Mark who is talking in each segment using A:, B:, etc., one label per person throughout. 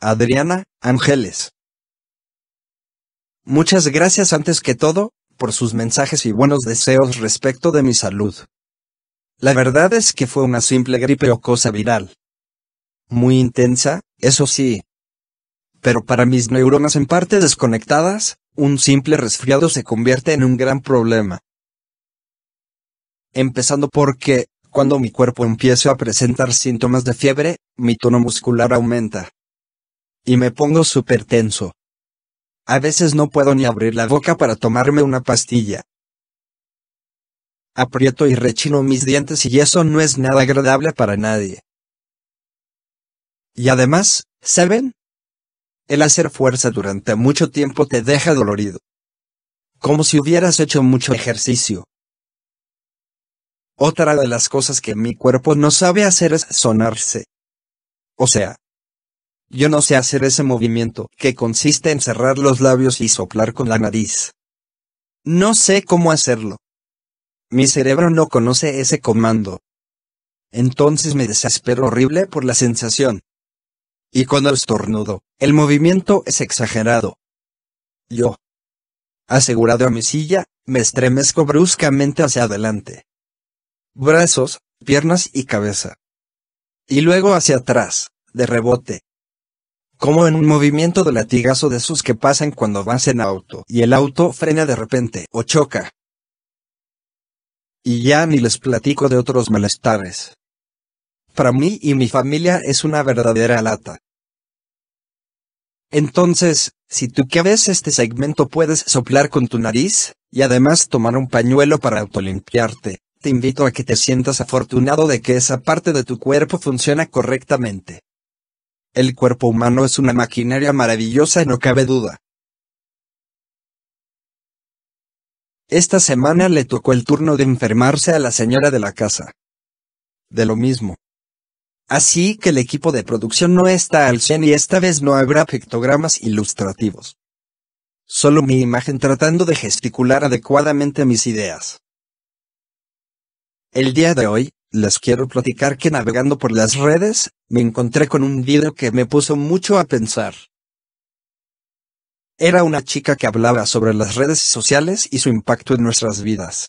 A: Adriana, Ángeles. Muchas gracias antes que todo, por sus mensajes y buenos deseos respecto de mi salud. La verdad es que fue una simple gripe o cosa viral. Muy intensa, eso sí. Pero para mis neuronas en parte desconectadas, un simple resfriado se convierte en un gran problema. Empezando porque, cuando mi cuerpo empieza a presentar síntomas de fiebre, mi tono muscular aumenta. Y me pongo súper tenso. A veces no puedo ni abrir la boca para tomarme una pastilla. Aprieto y rechino mis dientes y eso no es nada agradable para nadie. Y además, ¿saben? El hacer fuerza durante mucho tiempo te deja dolorido. Como si hubieras hecho mucho ejercicio. Otra de las cosas que mi cuerpo no sabe hacer es sonarse. O sea, yo no sé hacer ese movimiento, que consiste en cerrar los labios y soplar con la nariz. No sé cómo hacerlo. Mi cerebro no conoce ese comando. Entonces me desespero horrible por la sensación. Y cuando estornudo, el movimiento es exagerado. Yo, asegurado a mi silla, me estremezco bruscamente hacia adelante. Brazos, piernas y cabeza. Y luego hacia atrás, de rebote como en un movimiento de latigazo de esos que pasan cuando vas en auto y el auto frena de repente o choca. Y ya ni les platico de otros malestares. Para mí y mi familia es una verdadera lata. Entonces, si tú que ves este segmento puedes soplar con tu nariz, y además tomar un pañuelo para autolimpiarte, te invito a que te sientas afortunado de que esa parte de tu cuerpo funciona correctamente. El cuerpo humano es una maquinaria maravillosa no cabe duda. Esta semana le tocó el turno de enfermarse a la señora de la casa. De lo mismo. Así que el equipo de producción no está al 100 y esta vez no habrá pictogramas ilustrativos. Solo mi imagen tratando de gesticular adecuadamente mis ideas. El día de hoy, les quiero platicar que navegando por las redes, me encontré con un video que me puso mucho a pensar. Era una chica que hablaba sobre las redes sociales y su impacto en nuestras vidas.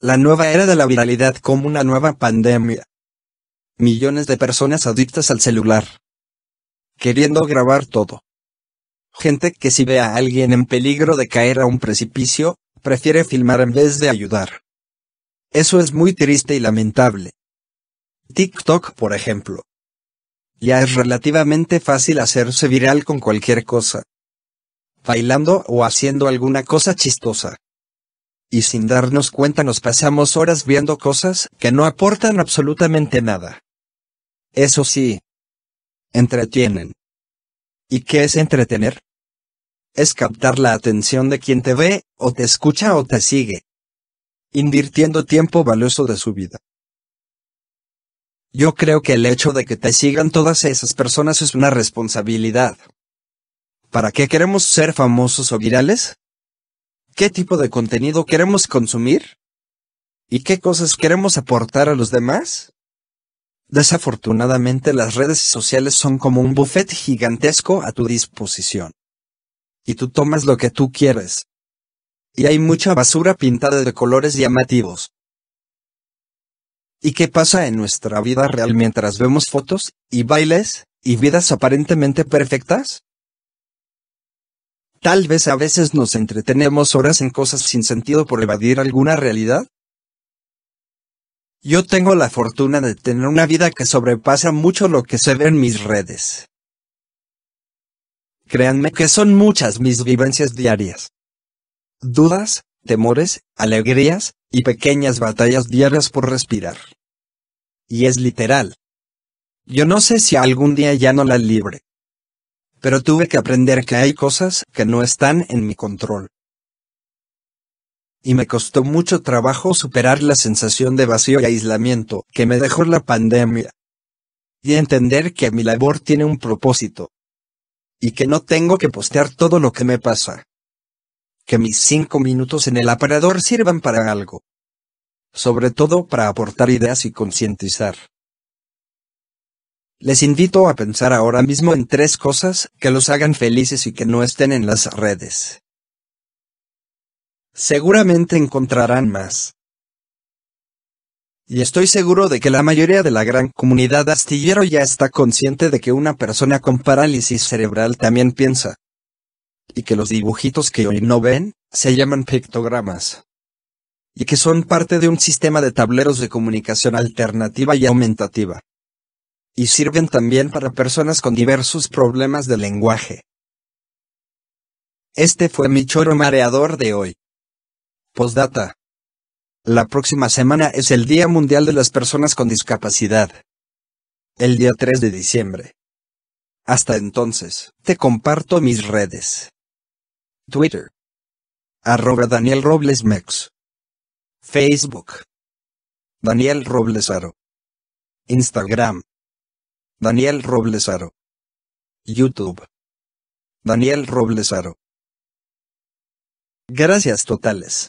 A: La nueva era de la viralidad como una nueva pandemia. Millones de personas adictas al celular. Queriendo grabar todo. Gente que si ve a alguien en peligro de caer a un precipicio, prefiere filmar en vez de ayudar. Eso es muy triste y lamentable. TikTok, por ejemplo. Ya es relativamente fácil hacerse viral con cualquier cosa. Bailando o haciendo alguna cosa chistosa. Y sin darnos cuenta nos pasamos horas viendo cosas que no aportan absolutamente nada. Eso sí. Entretienen. ¿Y qué es entretener? Es captar la atención de quien te ve, o te escucha o te sigue invirtiendo tiempo valioso de su vida. Yo creo que el hecho de que te sigan todas esas personas es una responsabilidad. ¿Para qué queremos ser famosos o virales? ¿Qué tipo de contenido queremos consumir? ¿Y qué cosas queremos aportar a los demás? Desafortunadamente las redes sociales son como un buffet gigantesco a tu disposición. Y tú tomas lo que tú quieres. Y hay mucha basura pintada de colores llamativos. ¿Y qué pasa en nuestra vida real mientras vemos fotos, y bailes, y vidas aparentemente perfectas? Tal vez a veces nos entretenemos horas en cosas sin sentido por evadir alguna realidad. Yo tengo la fortuna de tener una vida que sobrepasa mucho lo que se ve en mis redes. Créanme que son muchas mis vivencias diarias. Dudas, temores, alegrías, y pequeñas batallas diarias por respirar. Y es literal. Yo no sé si algún día ya no la libre. Pero tuve que aprender que hay cosas que no están en mi control y me costó mucho trabajo superar la sensación de vacío y aislamiento que me dejó la pandemia. Y entender que mi labor tiene un propósito. Y que no tengo que postear todo lo que me pasa. Que mis cinco minutos en el aparador sirvan para algo. Sobre todo para aportar ideas y concientizar. Les invito a pensar ahora mismo en tres cosas que los hagan felices y que no estén en las redes. Seguramente encontrarán más. Y estoy seguro de que la mayoría de la gran comunidad astillero ya está consciente de que una persona con parálisis cerebral también piensa. Y que los dibujitos que hoy no ven, se llaman pictogramas. Y que son parte de un sistema de tableros de comunicación alternativa y aumentativa. Y sirven también para personas con diversos problemas de lenguaje. Este fue mi choro mareador de hoy. Postdata. La próxima semana es el Día Mundial de las Personas con Discapacidad. El día 3 de diciembre. Hasta entonces, te comparto mis redes. Twitter. Arroba Daniel Robles Mex. Facebook. Daniel Roblesaro. Instagram. Daniel Roblesaro. YouTube. Daniel Roblesaro. Gracias totales.